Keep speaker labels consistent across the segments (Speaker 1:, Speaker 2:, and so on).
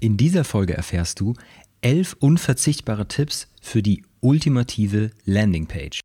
Speaker 1: In dieser Folge erfährst du elf unverzichtbare Tipps für die ultimative Landingpage.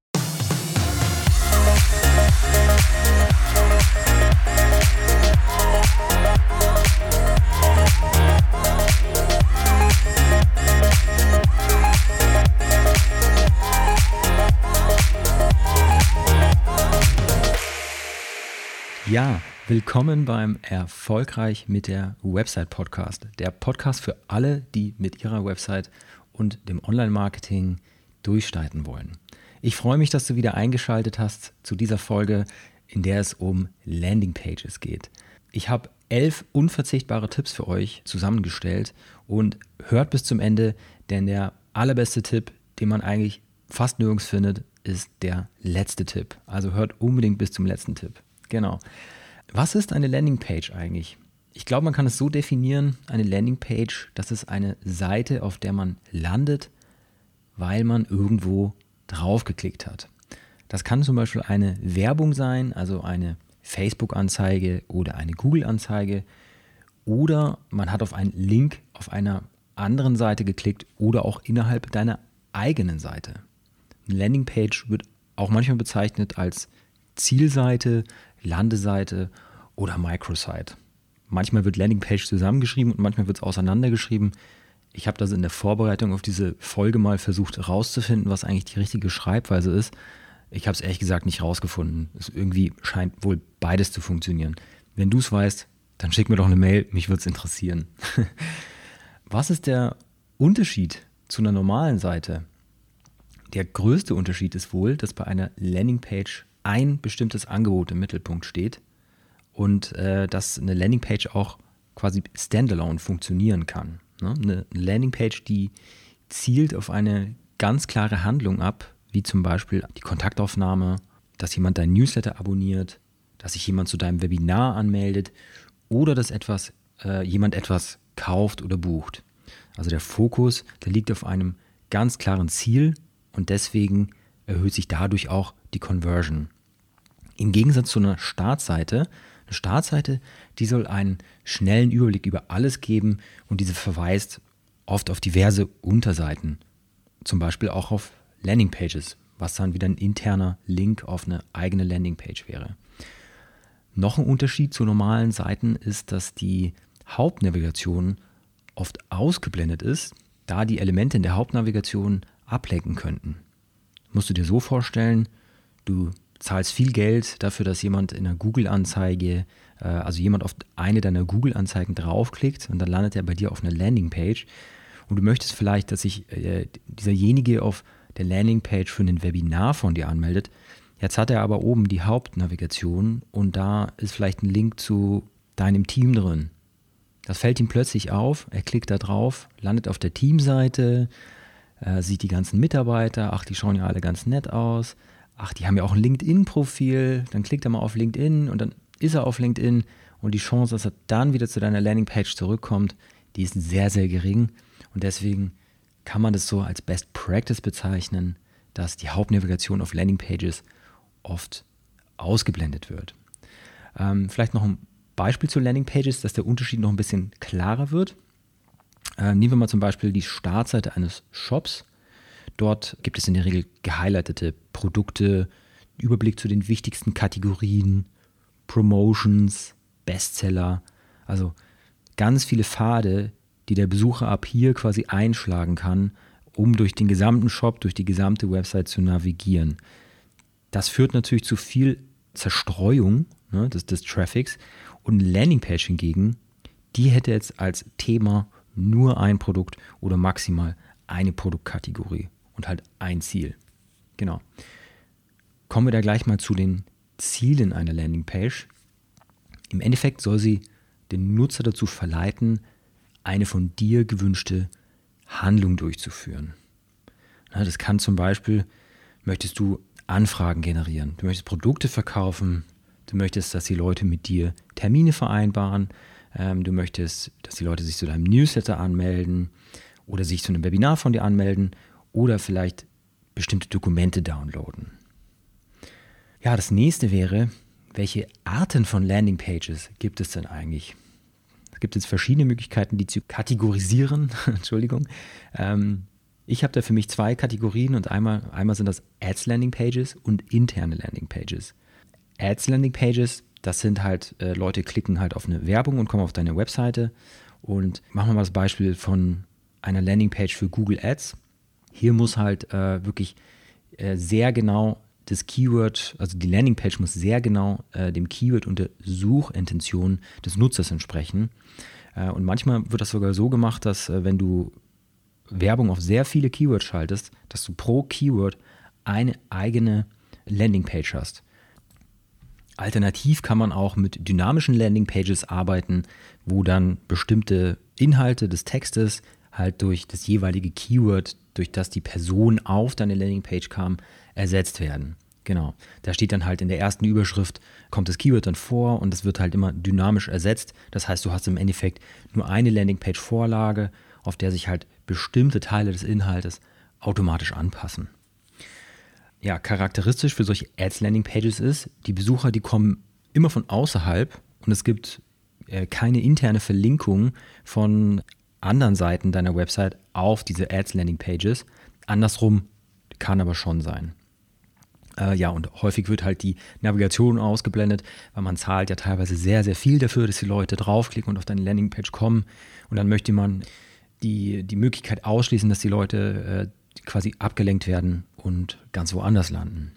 Speaker 1: Ja, Willkommen beim Erfolgreich mit der Website Podcast. Der Podcast für alle, die mit ihrer Website und dem Online-Marketing durchstarten wollen. Ich freue mich, dass du wieder eingeschaltet hast zu dieser Folge, in der es um Landingpages geht. Ich habe elf unverzichtbare Tipps für euch zusammengestellt und hört bis zum Ende, denn der allerbeste Tipp, den man eigentlich fast nirgends findet, ist der letzte Tipp. Also hört unbedingt bis zum letzten Tipp. Genau. Was ist eine Landingpage eigentlich? Ich glaube, man kann es so definieren, eine Landingpage, das ist eine Seite, auf der man landet, weil man irgendwo draufgeklickt hat. Das kann zum Beispiel eine Werbung sein, also eine Facebook-Anzeige oder eine Google-Anzeige. Oder man hat auf einen Link auf einer anderen Seite geklickt oder auch innerhalb deiner eigenen Seite. Eine Landingpage wird auch manchmal bezeichnet als Zielseite, Landeseite oder Microsite. Manchmal wird Landingpage zusammengeschrieben und manchmal wird es auseinandergeschrieben. Ich habe das in der Vorbereitung auf diese Folge mal versucht herauszufinden, was eigentlich die richtige Schreibweise ist. Ich habe es ehrlich gesagt nicht rausgefunden. Es irgendwie scheint wohl beides zu funktionieren. Wenn du es weißt, dann schick mir doch eine Mail, mich würde es interessieren. was ist der Unterschied zu einer normalen Seite? Der größte Unterschied ist wohl, dass bei einer Landingpage ein bestimmtes Angebot im Mittelpunkt steht und äh, dass eine Landingpage auch quasi standalone funktionieren kann. Ne? Eine Landingpage, die zielt auf eine ganz klare Handlung ab, wie zum Beispiel die Kontaktaufnahme, dass jemand dein Newsletter abonniert, dass sich jemand zu deinem Webinar anmeldet oder dass etwas, äh, jemand etwas kauft oder bucht. Also der Fokus, der liegt auf einem ganz klaren Ziel und deswegen erhöht sich dadurch auch die Conversion. Im Gegensatz zu einer Startseite, eine Startseite, die soll einen schnellen Überblick über alles geben und diese verweist oft auf diverse Unterseiten, zum Beispiel auch auf Landingpages, was dann wieder ein interner Link auf eine eigene Landingpage wäre. Noch ein Unterschied zu normalen Seiten ist, dass die Hauptnavigation oft ausgeblendet ist, da die Elemente in der Hauptnavigation ablenken könnten. Musst du dir so vorstellen, du zahlst viel Geld dafür, dass jemand in einer Google-Anzeige, äh, also jemand auf eine deiner Google-Anzeigen draufklickt und dann landet er bei dir auf einer Landingpage. Und du möchtest vielleicht, dass sich äh, dieserjenige auf der Landingpage für ein Webinar von dir anmeldet. Jetzt hat er aber oben die Hauptnavigation und da ist vielleicht ein Link zu deinem Team drin. Das fällt ihm plötzlich auf, er klickt da drauf, landet auf der Teamseite, äh, sieht die ganzen Mitarbeiter, ach, die schauen ja alle ganz nett aus ach, die haben ja auch ein LinkedIn-Profil, dann klickt er mal auf LinkedIn und dann ist er auf LinkedIn und die Chance, dass er dann wieder zu deiner Landingpage zurückkommt, die ist sehr, sehr gering und deswegen kann man das so als Best Practice bezeichnen, dass die Hauptnavigation auf Landingpages oft ausgeblendet wird. Ähm, vielleicht noch ein Beispiel zu Landingpages, dass der Unterschied noch ein bisschen klarer wird. Äh, nehmen wir mal zum Beispiel die Startseite eines Shops. Dort gibt es in der Regel gehighlightete Produkte, Überblick zu den wichtigsten Kategorien, Promotions, Bestseller, also ganz viele Pfade, die der Besucher ab hier quasi einschlagen kann, um durch den gesamten Shop, durch die gesamte Website zu navigieren. Das führt natürlich zu viel Zerstreuung ne, des, des Traffics. Und Landingpage hingegen, die hätte jetzt als Thema nur ein Produkt oder maximal eine Produktkategorie und halt ein Ziel. Genau. Kommen wir da gleich mal zu den Zielen einer Landingpage. Im Endeffekt soll sie den Nutzer dazu verleiten, eine von dir gewünschte Handlung durchzuführen. Das kann zum Beispiel, möchtest du Anfragen generieren, du möchtest Produkte verkaufen, du möchtest, dass die Leute mit dir Termine vereinbaren, ähm, du möchtest, dass die Leute sich zu deinem Newsletter anmelden oder sich zu einem Webinar von dir anmelden oder vielleicht bestimmte Dokumente downloaden. Ja, das nächste wäre, welche Arten von Landingpages gibt es denn eigentlich? gibt es verschiedene Möglichkeiten, die zu kategorisieren. Entschuldigung. Ähm, ich habe da für mich zwei Kategorien und einmal, einmal sind das Ads Landing Pages und interne Landing Pages. Ads Landing Pages, das sind halt, äh, Leute klicken halt auf eine Werbung und kommen auf deine Webseite. Und machen wir mal das Beispiel von einer Landing Page für Google Ads. Hier muss halt äh, wirklich äh, sehr genau das Keyword, also die Landingpage muss sehr genau äh, dem Keyword und der Suchintention des Nutzers entsprechen. Äh, und manchmal wird das sogar so gemacht, dass äh, wenn du Werbung auf sehr viele Keywords schaltest, dass du pro Keyword eine eigene Landingpage hast. Alternativ kann man auch mit dynamischen Landingpages arbeiten, wo dann bestimmte Inhalte des Textes halt durch das jeweilige Keyword, durch das die Person auf deine Landingpage kam, ersetzt werden. Genau. Da steht dann halt in der ersten Überschrift, kommt das Keyword dann vor und es wird halt immer dynamisch ersetzt. Das heißt, du hast im Endeffekt nur eine Landingpage-Vorlage, auf der sich halt bestimmte Teile des Inhaltes automatisch anpassen. Ja, charakteristisch für solche Ads-Landing-Pages ist, die Besucher, die kommen immer von außerhalb und es gibt äh, keine interne Verlinkung von anderen Seiten deiner Website auf diese Ads-Landing-Pages. Andersrum kann aber schon sein. Äh, ja, und häufig wird halt die Navigation ausgeblendet, weil man zahlt ja teilweise sehr, sehr viel dafür, dass die Leute draufklicken und auf deine Landingpage kommen. Und dann möchte man die, die Möglichkeit ausschließen, dass die Leute äh, quasi abgelenkt werden und ganz woanders landen.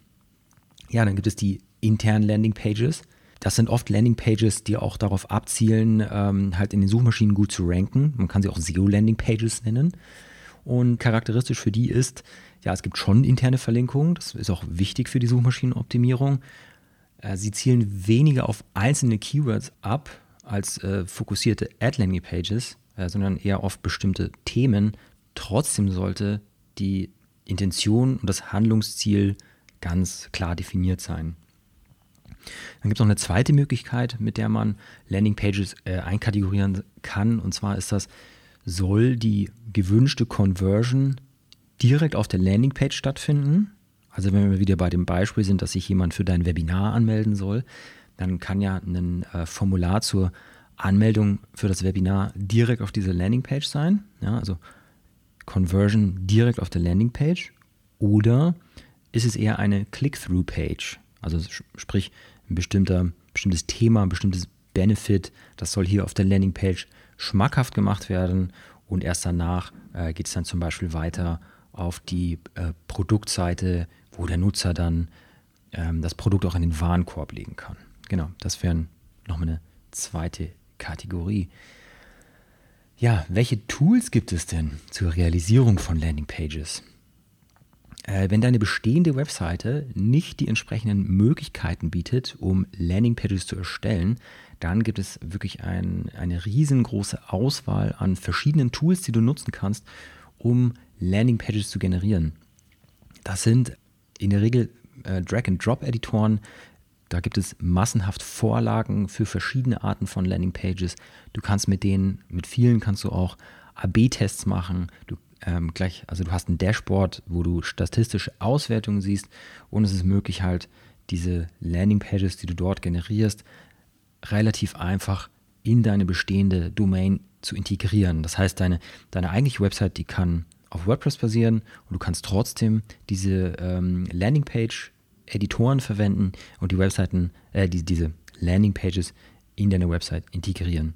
Speaker 1: Ja, dann gibt es die internen Landingpages. Das sind oft Landingpages, die auch darauf abzielen, ähm, halt in den Suchmaschinen gut zu ranken. Man kann sie auch SEO-Landingpages nennen. Und charakteristisch für die ist, ja, es gibt schon interne Verlinkungen, das ist auch wichtig für die Suchmaschinenoptimierung. Äh, sie zielen weniger auf einzelne Keywords ab als äh, fokussierte Ad-Landing-Pages, äh, sondern eher auf bestimmte Themen. Trotzdem sollte die Intention und das Handlungsziel ganz klar definiert sein. Dann gibt es noch eine zweite Möglichkeit, mit der man Landingpages äh, einkategorieren kann. Und zwar ist das, soll die gewünschte Conversion direkt auf der Landingpage stattfinden. Also wenn wir wieder bei dem Beispiel sind, dass sich jemand für dein Webinar anmelden soll, dann kann ja ein äh, Formular zur Anmeldung für das Webinar direkt auf dieser Landingpage sein. Ja, also Conversion direkt auf der Landingpage. Oder ist es eher eine Click-Through-Page? Also sprich ein bestimmter, bestimmtes Thema, ein bestimmtes Benefit, das soll hier auf der Landingpage schmackhaft gemacht werden und erst danach äh, geht es dann zum Beispiel weiter auf die äh, Produktseite, wo der Nutzer dann ähm, das Produkt auch in den Warenkorb legen kann. Genau, das wäre nochmal eine zweite Kategorie. Ja, welche Tools gibt es denn zur Realisierung von Landingpages? Äh, wenn deine bestehende Webseite nicht die entsprechenden Möglichkeiten bietet, um Landingpages zu erstellen, dann gibt es wirklich ein, eine riesengroße Auswahl an verschiedenen Tools, die du nutzen kannst, um Landingpages zu generieren. Das sind in der Regel äh, Drag-and-Drop-Editoren. Da gibt es massenhaft Vorlagen für verschiedene Arten von Landingpages. Du kannst mit denen, mit vielen kannst du auch AB-Tests machen. Du ähm, gleich, also du hast ein Dashboard, wo du statistische Auswertungen siehst und es ist möglich halt diese Landingpages, die du dort generierst, relativ einfach in deine bestehende Domain zu integrieren. Das heißt, deine, deine eigentliche Website, die kann auf WordPress basieren und du kannst trotzdem diese ähm, Landingpage-Editoren verwenden und die Webseiten, äh, die, diese Landingpages in deine Website integrieren.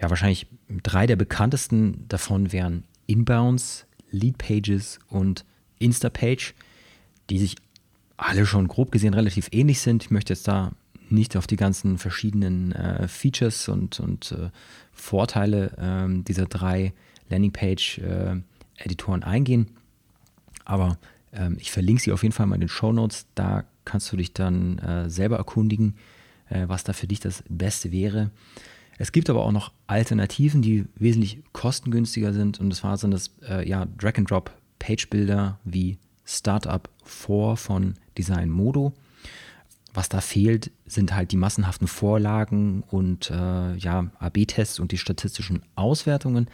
Speaker 1: Ja, wahrscheinlich drei der bekanntesten davon wären Inbounds, Leadpages und Instapage, die sich alle schon grob gesehen relativ ähnlich sind. Ich möchte jetzt da nicht auf die ganzen verschiedenen äh, Features und, und äh, Vorteile äh, dieser drei Landingpage-Editoren äh, eingehen. Aber ähm, ich verlinke sie auf jeden Fall mal in den Show Notes. Da kannst du dich dann äh, selber erkundigen, äh, was da für dich das Beste wäre. Es gibt aber auch noch Alternativen, die wesentlich kostengünstiger sind. Und das war so das ja, Drag-and-Drop-Page-Builder wie Startup 4 von Design Modo. Was da fehlt, sind halt die massenhaften Vorlagen und äh, ja, AB-Tests und die statistischen Auswertungen.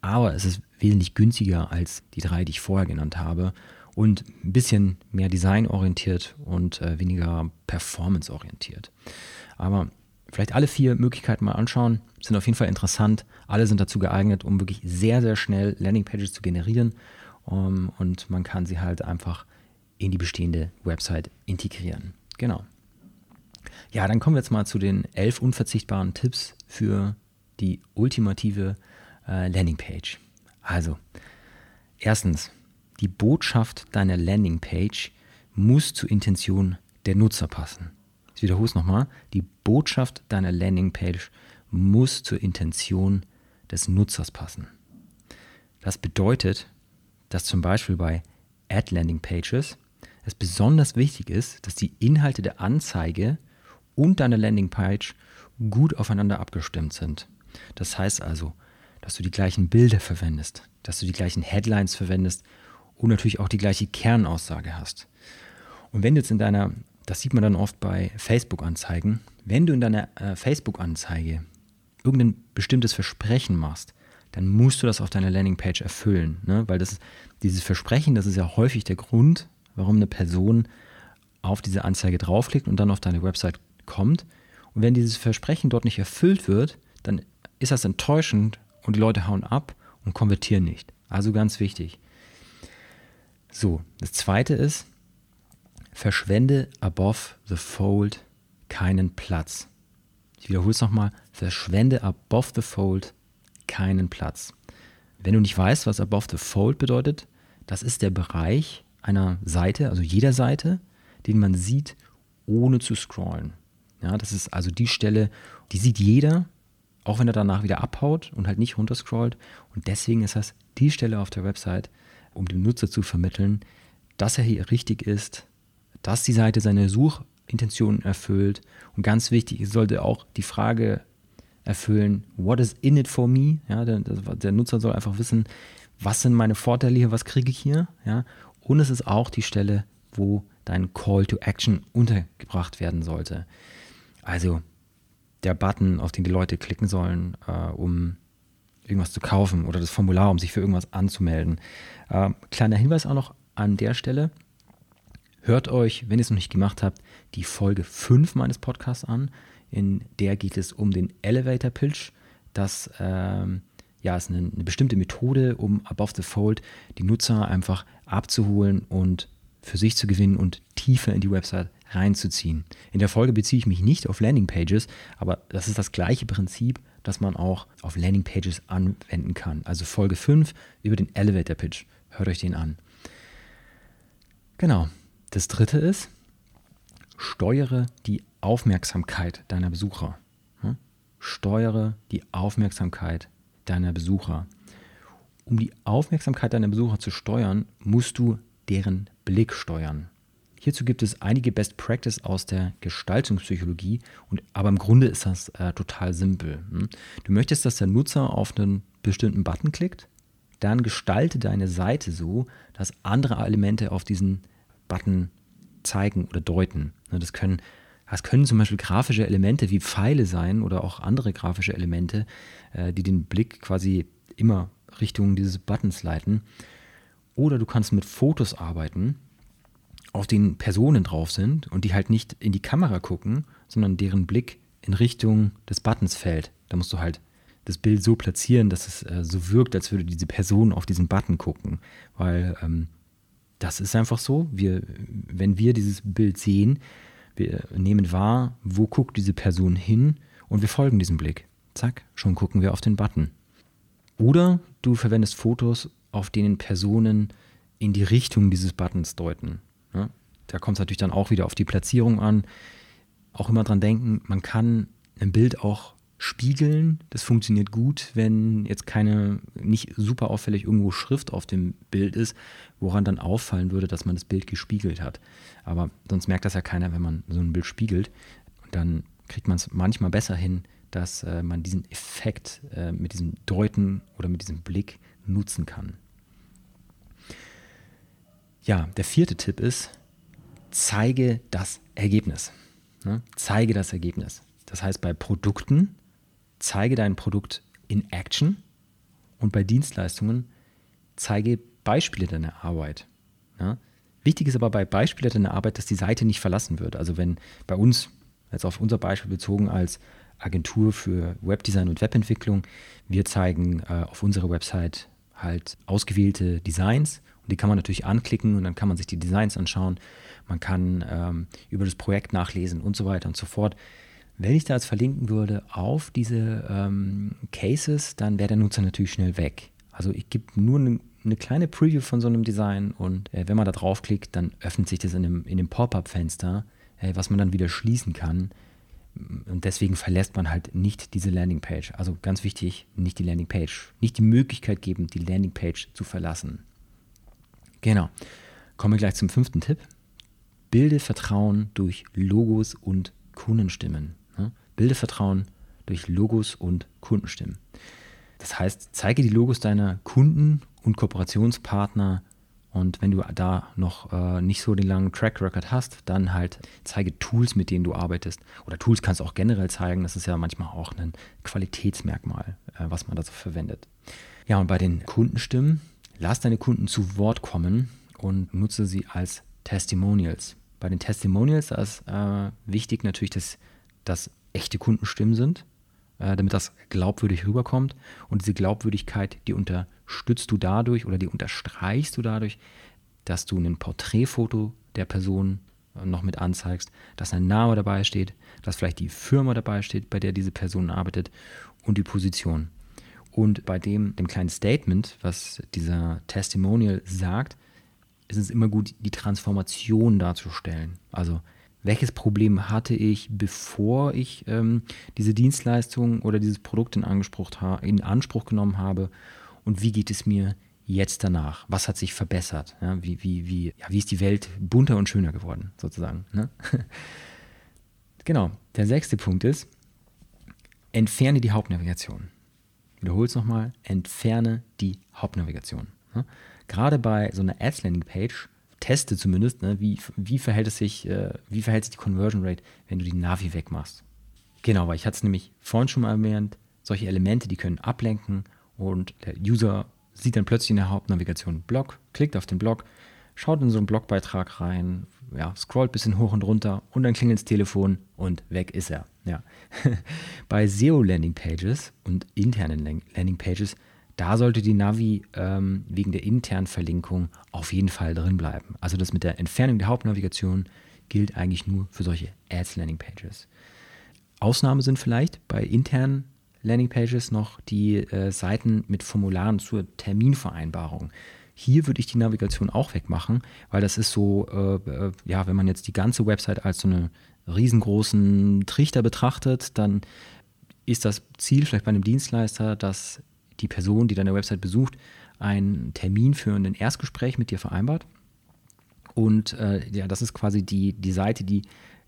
Speaker 1: Aber es ist wesentlich günstiger als die drei, die ich vorher genannt habe und ein bisschen mehr designorientiert und äh, weniger performanceorientiert. Aber vielleicht alle vier Möglichkeiten mal anschauen. Sind auf jeden Fall interessant. Alle sind dazu geeignet, um wirklich sehr, sehr schnell Landingpages zu generieren. Um, ähm, und man kann sie halt einfach in die bestehende Website integrieren. Genau. Ja, dann kommen wir jetzt mal zu den elf unverzichtbaren Tipps für die ultimative äh, Landingpage. Also, erstens, die Botschaft deiner Landingpage muss zur Intention der Nutzer passen. Ich wiederhole es nochmal. Die Botschaft deiner Landingpage muss zur Intention des Nutzers passen. Das bedeutet, dass zum Beispiel bei Ad Landing Pages es besonders wichtig ist, dass die Inhalte der Anzeige und deine Landingpage gut aufeinander abgestimmt sind. Das heißt also, dass du die gleichen Bilder verwendest, dass du die gleichen Headlines verwendest und natürlich auch die gleiche Kernaussage hast. Und wenn du jetzt in deiner, das sieht man dann oft bei Facebook-Anzeigen, wenn du in deiner äh, Facebook-Anzeige irgendein bestimmtes Versprechen machst, dann musst du das auf deiner Landingpage erfüllen. Ne? Weil das dieses Versprechen, das ist ja häufig der Grund, warum eine Person auf diese Anzeige draufklickt und dann auf deine Website kommt. Und wenn dieses Versprechen dort nicht erfüllt wird, dann ist das enttäuschend und die Leute hauen ab und konvertieren nicht. Also ganz wichtig. So, das zweite ist, verschwende above the fold keinen Platz. Ich wiederhole es nochmal, verschwende above the fold keinen Platz. Wenn du nicht weißt, was above the fold bedeutet, das ist der Bereich einer Seite, also jeder Seite, den man sieht, ohne zu scrollen. Ja, das ist also die Stelle, die sieht jeder, auch wenn er danach wieder abhaut und halt nicht runterscrollt. Und deswegen ist das die Stelle auf der Website, um dem Nutzer zu vermitteln, dass er hier richtig ist, dass die Seite seine Suchintentionen erfüllt. Und ganz wichtig, es sollte auch die Frage erfüllen, what is in it for me? Ja, der, der Nutzer soll einfach wissen, was sind meine Vorteile hier, was kriege ich hier? Ja, und es ist auch die Stelle, wo dein Call to Action untergebracht werden sollte. Also der Button, auf den die Leute klicken sollen, äh, um irgendwas zu kaufen oder das Formular, um sich für irgendwas anzumelden. Äh, kleiner Hinweis auch noch an der Stelle. Hört euch, wenn ihr es noch nicht gemacht habt, die Folge 5 meines Podcasts an. In der geht es um den Elevator Pitch. Das ähm, ja, ist eine, eine, bestimmte Methode, um above the fold die Nutzer einfach abzuholen und für sich zu gewinnen und tiefer in die Website reinzuziehen. In der Folge beziehe ich mich nicht auf Landingpages, aber das ist das gleiche Prinzip, das man auch auf Landingpages anwenden kann. Also Folge 5 über den Elevator Pitch. Hört euch den an. Genau. Das dritte ist, steuere die Aufmerksamkeit deiner Besucher. Steuere die Aufmerksamkeit deiner Besucher. Um die Aufmerksamkeit deiner Besucher zu steuern, musst du deren Blick steuern. Hierzu gibt es einige Best Practice aus der Gestaltungspsychologie, und, aber im Grunde ist das äh, total simpel. Hm? Du möchtest, dass der Nutzer auf einen bestimmten Button klickt, dann gestalte deine Seite so, dass andere Elemente auf diesen Button zeigen oder deuten. Ne, das können, das können zum Beispiel grafische Elemente wie Pfeile sein oder auch andere grafische Elemente, äh, die den Blick quasi immer Richtung dieses Buttons leiten. Oder du kannst mit Fotos arbeiten, auf denen Personen drauf sind und die halt nicht in die Kamera gucken, sondern deren Blick in Richtung des Buttons fällt. Da musst du halt das Bild so platzieren, dass es äh, so wirkt, als würde diese Person auf diesen Button gucken. Weil ähm, das ist einfach so. Wir, wenn wir dieses Bild sehen, wir nehmen wahr, wo guckt diese Person hin und wir folgen diesem Blick. Zack, schon gucken wir auf den Button. Oder du verwendest Fotos, auf denen Personen in die Richtung dieses Buttons deuten. Ja, da kommt es natürlich dann auch wieder auf die Platzierung an. Auch immer dran denken, man kann ein Bild auch spiegeln. Das funktioniert gut, wenn jetzt keine, nicht super auffällig irgendwo Schrift auf dem Bild ist, woran dann auffallen würde, dass man das Bild gespiegelt hat. Aber sonst merkt das ja keiner, wenn man so ein Bild spiegelt. Und dann kriegt man es manchmal besser hin, dass äh, man diesen Effekt äh, mit diesem Deuten oder mit diesem Blick nutzen kann. Ja, der vierte Tipp ist, zeige das Ergebnis. Ne? Zeige das Ergebnis. Das heißt, bei Produkten zeige dein Produkt in Action und bei Dienstleistungen zeige Beispiele deiner Arbeit. Ja? Wichtig ist aber bei Beispielen deiner Arbeit, dass die Seite nicht verlassen wird. Also wenn bei uns jetzt auf unser Beispiel bezogen als Agentur für Webdesign und Webentwicklung. Wir zeigen äh, auf unserer Website halt ausgewählte Designs und die kann man natürlich anklicken und dann kann man sich die Designs anschauen. Man kann ähm, über das Projekt nachlesen und so weiter und so fort. Wenn ich da jetzt verlinken würde auf diese ähm, Cases, dann wäre der Nutzer natürlich schnell weg. Also ich gebe nur eine, eine kleine Preview von so einem Design und äh, wenn man da draufklickt, dann öffnet sich das in dem, in dem Pop-up-Fenster, äh, was man dann wieder schließen kann. Und deswegen verlässt man halt nicht diese Landingpage. Also ganz wichtig, nicht die Landingpage. Nicht die Möglichkeit geben, die Landingpage zu verlassen. Genau. Kommen wir gleich zum fünften Tipp. Bilde Vertrauen durch Logos und Kundenstimmen. Bilde Vertrauen durch Logos und Kundenstimmen. Das heißt, zeige die Logos deiner Kunden und Kooperationspartner und wenn du da noch äh, nicht so den langen Track Record hast, dann halt zeige Tools, mit denen du arbeitest. Oder Tools kannst du auch generell zeigen. Das ist ja manchmal auch ein Qualitätsmerkmal, äh, was man da so verwendet. Ja, und bei den Kundenstimmen, lass deine Kunden zu Wort kommen und nutze sie als Testimonials. Bei den Testimonials ist äh, wichtig natürlich, dass das echte Kundenstimmen sind, äh, damit das glaubwürdig rüberkommt. Und diese Glaubwürdigkeit, die unterstützt du dadurch oder die unterstreichst du dadurch, dass du ein Porträtfoto der Person äh, noch mit anzeigst, dass ein Name dabei steht, dass vielleicht die Firma dabei steht, bei der diese Person arbeitet und die Position. Und bei dem, dem kleinen Statement, was dieser Testimonial sagt, ist es immer gut, die Transformation darzustellen. Also welches Problem hatte ich, bevor ich ähm, diese Dienstleistung oder dieses Produkt in Anspruch, in Anspruch genommen habe und wie geht es mir jetzt danach? Was hat sich verbessert? Ja, wie, wie, wie, ja, wie ist die Welt bunter und schöner geworden, sozusagen? Ne? genau, der sechste Punkt ist, entferne die Hauptnavigation. Wiederhole es nochmal, entferne die Hauptnavigation. Ne? Gerade bei so einer Ads-Landing-Page teste zumindest, ne, wie, wie, verhält es sich, äh, wie verhält sich die Conversion Rate, wenn du die Navi wegmachst. Genau, weil ich hatte es nämlich vorhin schon mal erwähnt, solche Elemente, die können ablenken und der User sieht dann plötzlich in der Hauptnavigation einen Blog, klickt auf den Blog, schaut in so einen Blogbeitrag rein, ja, scrollt ein bisschen hoch und runter und dann klingelt das Telefon und weg ist er. Ja. Bei SEO-Landing-Pages und internen Landing-Pages da sollte die Navi ähm, wegen der internen Verlinkung auf jeden Fall drin bleiben. Also das mit der Entfernung der Hauptnavigation gilt eigentlich nur für solche Ads Landing Pages. Ausnahme sind vielleicht bei internen Landing Pages noch die äh, Seiten mit Formularen zur Terminvereinbarung. Hier würde ich die Navigation auch wegmachen, weil das ist so, äh, äh, ja, wenn man jetzt die ganze Website als so einen riesengroßen Trichter betrachtet, dann ist das Ziel vielleicht bei einem Dienstleister, dass die Person, die deine Website besucht, einen Termin für ein Erstgespräch mit dir vereinbart. Und äh, ja, das ist quasi die, die Seite, die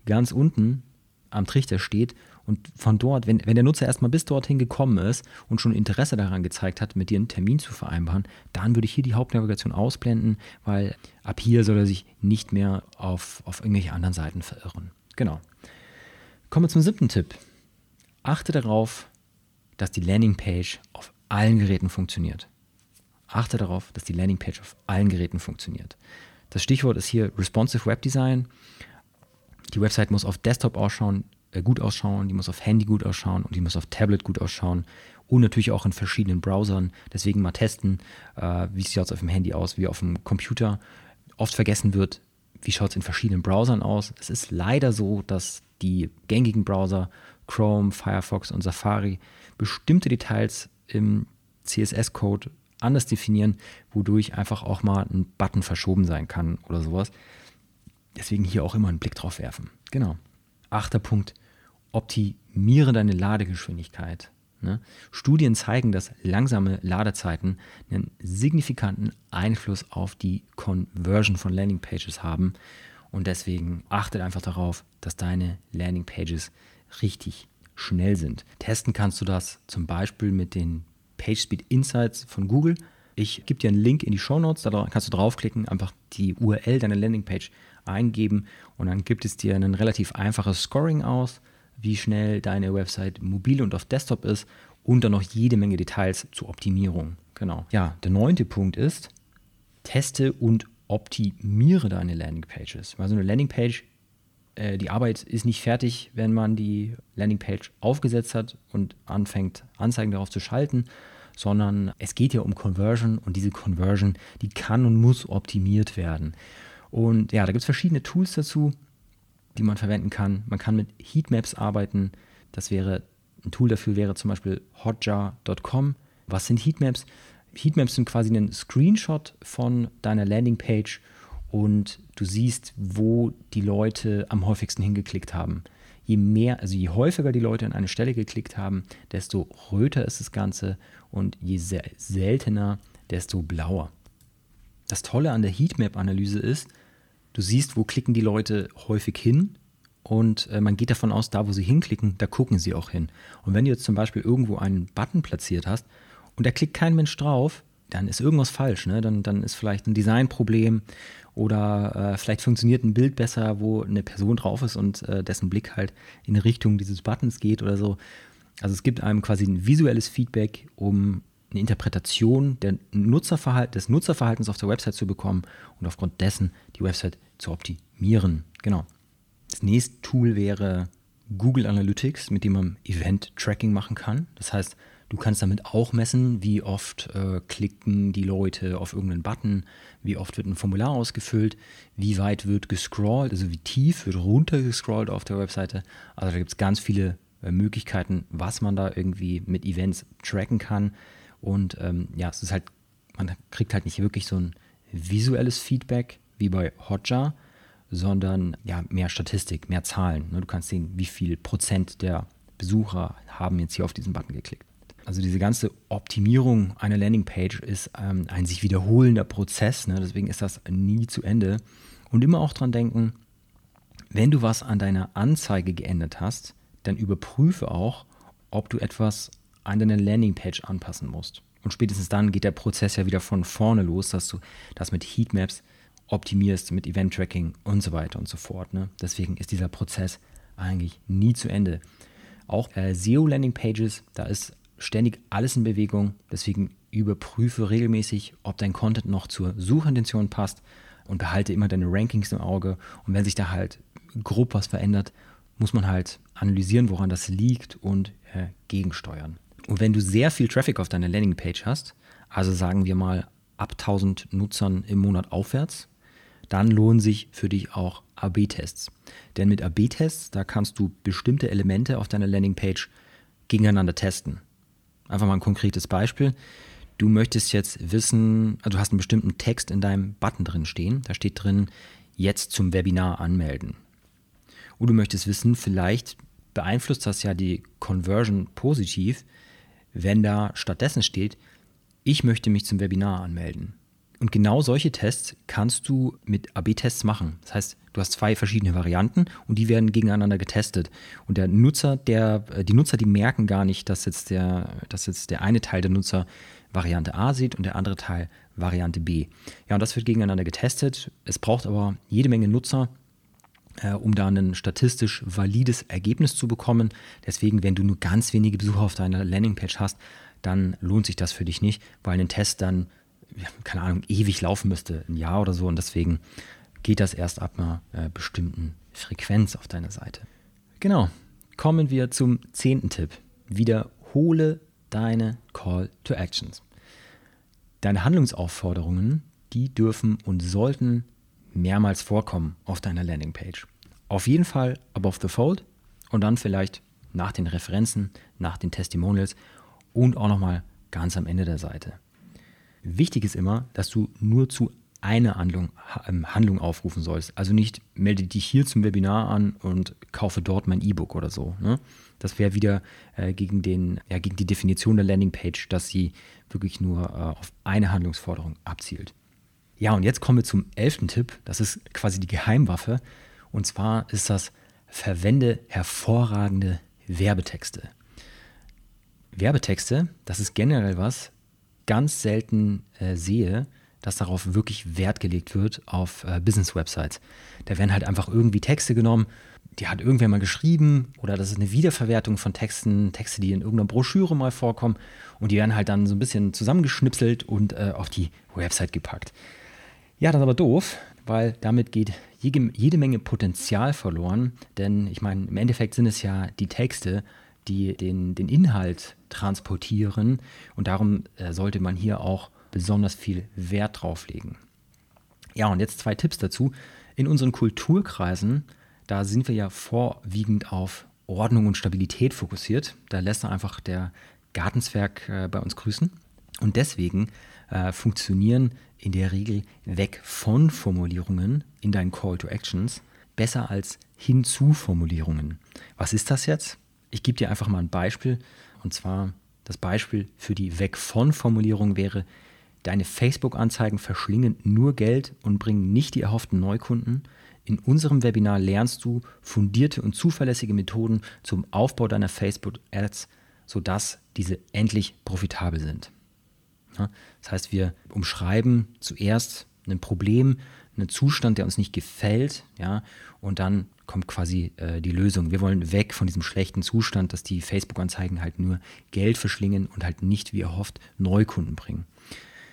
Speaker 1: ganz unten am Trichter steht. Und von dort, wenn, wenn der Nutzer erstmal bis dorthin gekommen ist und schon Interesse daran gezeigt hat, mit dir einen Termin zu vereinbaren, dann würde ich hier die Hauptnavigation ausblenden, weil ab hier soll er sich nicht mehr auf, auf irgendwelche anderen Seiten verirren. Genau. Kommen wir zum siebten Tipp. Achte darauf, dass die Landingpage auf allen Geräten funktioniert. Achte darauf, dass die Landingpage auf allen Geräten funktioniert. Das Stichwort ist hier Responsive Web Design. Die Website muss auf Desktop ausschauen, äh, gut ausschauen, die muss auf Handy gut ausschauen und die muss auf Tablet gut ausschauen und natürlich auch in verschiedenen Browsern. Deswegen mal testen, äh, wie sieht es auf dem Handy aus, wie auf dem Computer. Oft vergessen wird, wie schaut es in verschiedenen Browsern aus. Es ist leider so, dass die gängigen Browser Chrome, Firefox und Safari bestimmte Details im CSS-Code anders definieren, wodurch einfach auch mal ein Button verschoben sein kann oder sowas. Deswegen hier auch immer einen Blick drauf werfen. Genau. Achter Punkt. Optimiere deine Ladegeschwindigkeit. Ne? Studien zeigen, dass langsame Ladezeiten einen signifikanten Einfluss auf die Conversion von Landingpages haben. Und deswegen achtet einfach darauf, dass deine Landingpages richtig schnell sind. Testen kannst du das zum Beispiel mit den PageSpeed Insights von Google. Ich gebe dir einen Link in die Show Notes, da kannst du draufklicken, einfach die URL deiner Landingpage eingeben und dann gibt es dir ein relativ einfaches Scoring aus, wie schnell deine Website mobil und auf Desktop ist und dann noch jede Menge Details zur Optimierung. Genau. Ja, der neunte Punkt ist, teste und optimiere deine Landingpages. Weil so eine Landingpage äh, die Arbeit ist nicht fertig, wenn man die Landingpage aufgesetzt hat und anfängt, Anzeigen darauf zu schalten, sondern es geht ja um Conversion und diese Conversion, die kann und muss optimiert werden. Und ja, da gibt es verschiedene Tools dazu, die man verwenden kann. Man kann mit Heatmaps arbeiten. Das wäre ein Tool dafür wäre zum Beispiel hotjar.com. Was sind Heatmaps? Heatmaps sind quasi ein Screenshot von deiner Landingpage und du siehst, wo die Leute am häufigsten hingeklickt haben. Je mehr, also je häufiger die Leute an eine Stelle geklickt haben, desto röter ist das Ganze und je seltener, desto blauer. Das Tolle an der Heatmap-Analyse ist, du siehst, wo klicken die Leute häufig hin und äh, man geht davon aus, da wo sie hinklicken, da gucken sie auch hin. Und wenn du jetzt zum Beispiel irgendwo einen Button platziert hast und da klickt kein Mensch drauf, dann ist irgendwas falsch. Ne? Dann, dann ist vielleicht ein Designproblem oder äh, vielleicht funktioniert ein Bild besser, wo eine Person drauf ist und äh, dessen Blick halt in Richtung dieses Buttons geht oder so. Also es gibt einem quasi ein visuelles Feedback, um eine Interpretation Nutzerverhalt des Nutzerverhaltens auf der Website zu bekommen und aufgrund dessen die Website zu optimieren. Genau. Das nächste Tool wäre Google Analytics, mit dem man Event-Tracking machen kann. Das heißt, Du kannst damit auch messen, wie oft äh, klicken die Leute auf irgendeinen Button, wie oft wird ein Formular ausgefüllt, wie weit wird gescrollt, also wie tief wird runtergescrollt auf der Webseite. Also da gibt es ganz viele äh, Möglichkeiten, was man da irgendwie mit Events tracken kann. Und ähm, ja, es ist halt, man kriegt halt nicht wirklich so ein visuelles Feedback wie bei Hotjar, sondern ja, mehr Statistik, mehr Zahlen. Ne? Du kannst sehen, wie viel Prozent der Besucher haben jetzt hier auf diesen Button geklickt. Also diese ganze Optimierung einer Landingpage ist ähm, ein sich wiederholender Prozess, ne? deswegen ist das nie zu Ende. Und immer auch dran denken, wenn du was an deiner Anzeige geändert hast, dann überprüfe auch, ob du etwas an deiner Landingpage anpassen musst. Und spätestens dann geht der Prozess ja wieder von vorne los, dass du das mit Heatmaps optimierst, mit Event-Tracking und so weiter und so fort. Ne? Deswegen ist dieser Prozess eigentlich nie zu Ende. Auch äh, SEO-Landing-Pages, da ist ständig alles in Bewegung. Deswegen überprüfe regelmäßig, ob dein Content noch zur Suchintention passt und behalte immer deine Rankings im Auge. Und wenn sich da halt grob was verändert, muss man halt analysieren, woran das liegt und äh, gegensteuern. Und wenn du sehr viel Traffic auf deiner Landingpage hast, also sagen wir mal ab 1000 Nutzern im Monat aufwärts, dann lohnen sich für dich auch AB-Tests. Denn mit AB-Tests, da kannst du bestimmte Elemente auf deiner Landingpage gegeneinander testen. Einfach mal ein konkretes Beispiel. Du möchtest jetzt wissen, also du hast einen bestimmten Text in deinem Button drin stehen. Da steht drin, jetzt zum Webinar anmelden. Und du möchtest wissen, vielleicht beeinflusst das ja die Conversion positiv, wenn da stattdessen steht, ich möchte mich zum Webinar anmelden. Und genau solche Tests kannst du mit AB-Tests machen. Das heißt, du hast zwei verschiedene Varianten und die werden gegeneinander getestet. Und der Nutzer, der, äh, die Nutzer, die merken gar nicht, dass jetzt, der, dass jetzt der eine Teil der Nutzer Variante A sieht und der andere Teil Variante B. Ja, und das wird gegeneinander getestet. Es braucht aber jede Menge Nutzer, äh, um da ein statistisch valides Ergebnis zu bekommen. Deswegen, wenn du nur ganz wenige Besucher auf deiner Landingpage hast, dann lohnt sich das für dich nicht, weil ein Test dann keine Ahnung, ewig laufen müsste, ein Jahr oder so. Und deswegen geht das erst ab einer äh, bestimmten Frequenz auf deiner Seite. Genau. Kommen wir zum zehnten Tipp. Wiederhole deine Call to Actions. Deine Handlungsaufforderungen, die dürfen und sollten mehrmals vorkommen auf deiner Landingpage. Auf jeden Fall above the fold und dann vielleicht nach den Referenzen, nach den Testimonials und auch nochmal ganz am Ende der Seite. Wichtig ist immer, dass du nur zu einer Handlung, ähm, Handlung aufrufen sollst. Also nicht melde dich hier zum Webinar an und kaufe dort mein E-Book oder so. Ne? Das wäre wieder äh, gegen, den, ja, gegen die Definition der Landingpage, dass sie wirklich nur äh, auf eine Handlungsforderung abzielt. Ja, und jetzt kommen wir zum elften Tipp. Das ist quasi die Geheimwaffe. Und zwar ist das, verwende hervorragende Werbetexte. Werbetexte, das ist generell was, ganz selten äh, sehe, dass darauf wirklich Wert gelegt wird auf äh, Business-Websites. Da werden halt einfach irgendwie Texte genommen, die hat irgendwer mal geschrieben oder das ist eine Wiederverwertung von Texten, Texte, die in irgendeiner Broschüre mal vorkommen und die werden halt dann so ein bisschen zusammengeschnipselt und äh, auf die Website gepackt. Ja, das ist aber doof, weil damit geht jede, jede Menge Potenzial verloren. Denn ich meine, im Endeffekt sind es ja die Texte, die den, den Inhalt transportieren. Und darum äh, sollte man hier auch besonders viel Wert drauf legen. Ja, und jetzt zwei Tipps dazu. In unseren Kulturkreisen, da sind wir ja vorwiegend auf Ordnung und Stabilität fokussiert. Da lässt einfach der Gartenzwerg äh, bei uns grüßen. Und deswegen äh, funktionieren in der Regel weg von Formulierungen in deinen Call to Actions besser als hinzu Formulierungen. Was ist das jetzt? Ich gebe dir einfach mal ein Beispiel. Und zwar das Beispiel für die Weg von Formulierung wäre, deine Facebook-Anzeigen verschlingen nur Geld und bringen nicht die erhofften Neukunden. In unserem Webinar lernst du fundierte und zuverlässige Methoden zum Aufbau deiner Facebook-Ads, sodass diese endlich profitabel sind. Das heißt, wir umschreiben zuerst ein Problem, einen Zustand, der uns nicht gefällt, ja, und dann kommt quasi äh, die Lösung. Wir wollen weg von diesem schlechten Zustand, dass die Facebook-Anzeigen halt nur Geld verschlingen und halt nicht, wie erhofft, Neukunden bringen.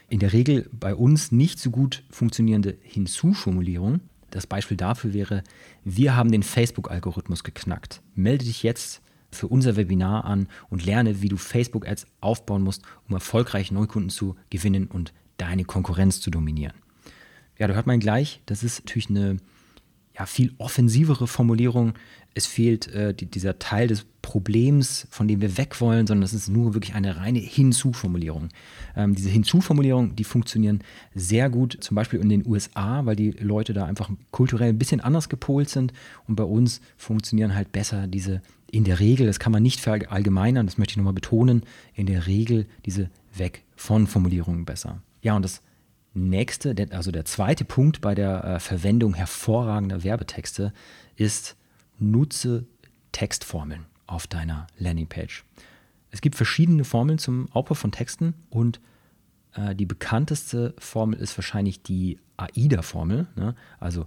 Speaker 1: In der Regel bei uns nicht so gut funktionierende Hinzuformulierung. Das Beispiel dafür wäre, wir haben den Facebook-Algorithmus geknackt. Melde dich jetzt für unser Webinar an und lerne, wie du Facebook-Ads aufbauen musst, um erfolgreich Neukunden zu gewinnen und deine Konkurrenz zu dominieren. Ja, da hört man gleich, das ist natürlich eine ja, viel offensivere Formulierung. Es fehlt äh, die, dieser Teil des Problems, von dem wir weg wollen, sondern es ist nur wirklich eine reine Hinzuformulierung. Ähm, diese Hinzuformulierungen, die funktionieren sehr gut, zum Beispiel in den USA, weil die Leute da einfach kulturell ein bisschen anders gepolt sind. Und bei uns funktionieren halt besser diese in der Regel, das kann man nicht verallgemeinern, das möchte ich nochmal betonen, in der Regel diese Weg von Formulierungen besser. Ja, und das nächste, also der zweite Punkt bei der äh, Verwendung hervorragender Werbetexte ist, nutze Textformeln auf deiner Landingpage. Es gibt verschiedene Formeln zum Aufbau von Texten und äh, die bekannteste Formel ist wahrscheinlich die AIDA-Formel, ne? also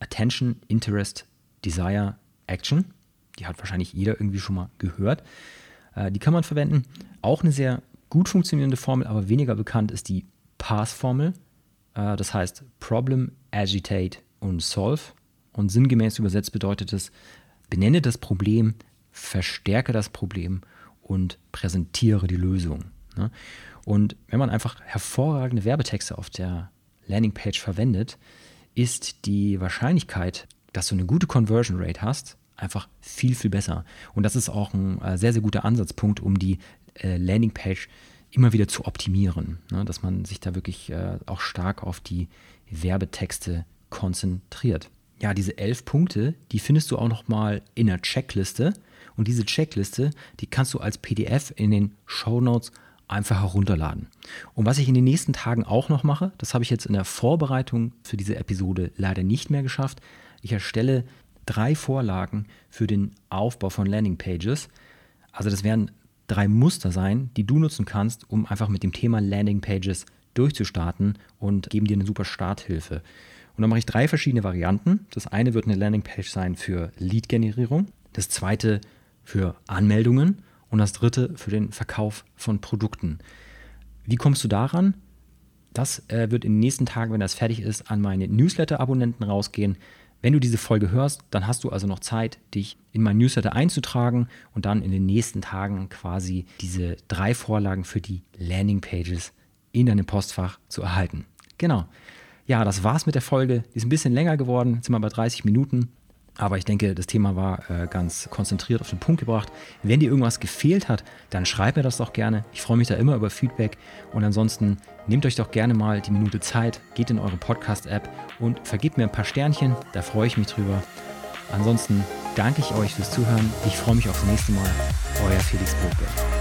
Speaker 1: Attention, Interest, Desire, Action die hat wahrscheinlich jeder irgendwie schon mal gehört. Äh, die kann man verwenden. Auch eine sehr gut funktionierende Formel, aber weniger bekannt ist die PASS-Formel. Äh, das heißt Problem, Agitate und Solve. Und sinngemäß übersetzt bedeutet es, benenne das Problem, verstärke das Problem und präsentiere die Lösung. Ne? Und wenn man einfach hervorragende Werbetexte auf der Landingpage verwendet, ist die Wahrscheinlichkeit, dass du eine gute Conversion Rate hast, einfach viel, viel besser. Und das ist auch ein äh, sehr, sehr guter Ansatzpunkt, um die äh, Landingpage immer wieder zu optimieren. Ne? Dass man sich da wirklich äh, auch stark auf die Werbetexte konzentriert. Ja, diese elf Punkte, die findest du auch nochmal in der Checkliste. Und diese Checkliste, die kannst du als PDF in den Show Notes einfach herunterladen. Und was ich in den nächsten Tagen auch noch mache, das habe ich jetzt in der Vorbereitung für diese Episode leider nicht mehr geschafft. Ich erstelle drei Vorlagen für den Aufbau von Landingpages. Also das werden drei Muster sein, die du nutzen kannst, um einfach mit dem Thema Landingpages durchzustarten und geben dir eine super Starthilfe. Und dann mache ich drei verschiedene Varianten. Das eine wird eine Landingpage sein für Lead-Generierung, das zweite für Anmeldungen und das dritte für den Verkauf von Produkten. Wie kommst du daran? Das äh, wird in den nächsten Tagen, wenn das fertig ist, an meine Newsletter-Abonnenten rausgehen. Wenn du diese Folge hörst, dann hast du also noch Zeit, dich in mein Newsletter einzutragen und dann in den nächsten Tagen quasi diese drei Vorlagen für die Landingpages in deinem Postfach zu erhalten. Genau. Ja, das war's mit der Folge. Die ist ein bisschen länger geworden, jetzt sind wir bei 30 Minuten. Aber ich denke, das Thema war äh, ganz konzentriert auf den Punkt gebracht. Wenn dir irgendwas gefehlt hat, dann schreib mir das doch gerne. Ich freue mich da immer über Feedback. Und ansonsten nehmt euch doch gerne mal die Minute Zeit, geht in eure Podcast-App und vergebt mir ein paar Sternchen. Da freue ich mich drüber. Ansonsten danke ich euch fürs Zuhören. Ich freue mich aufs nächste Mal. Euer Felix Burgberg.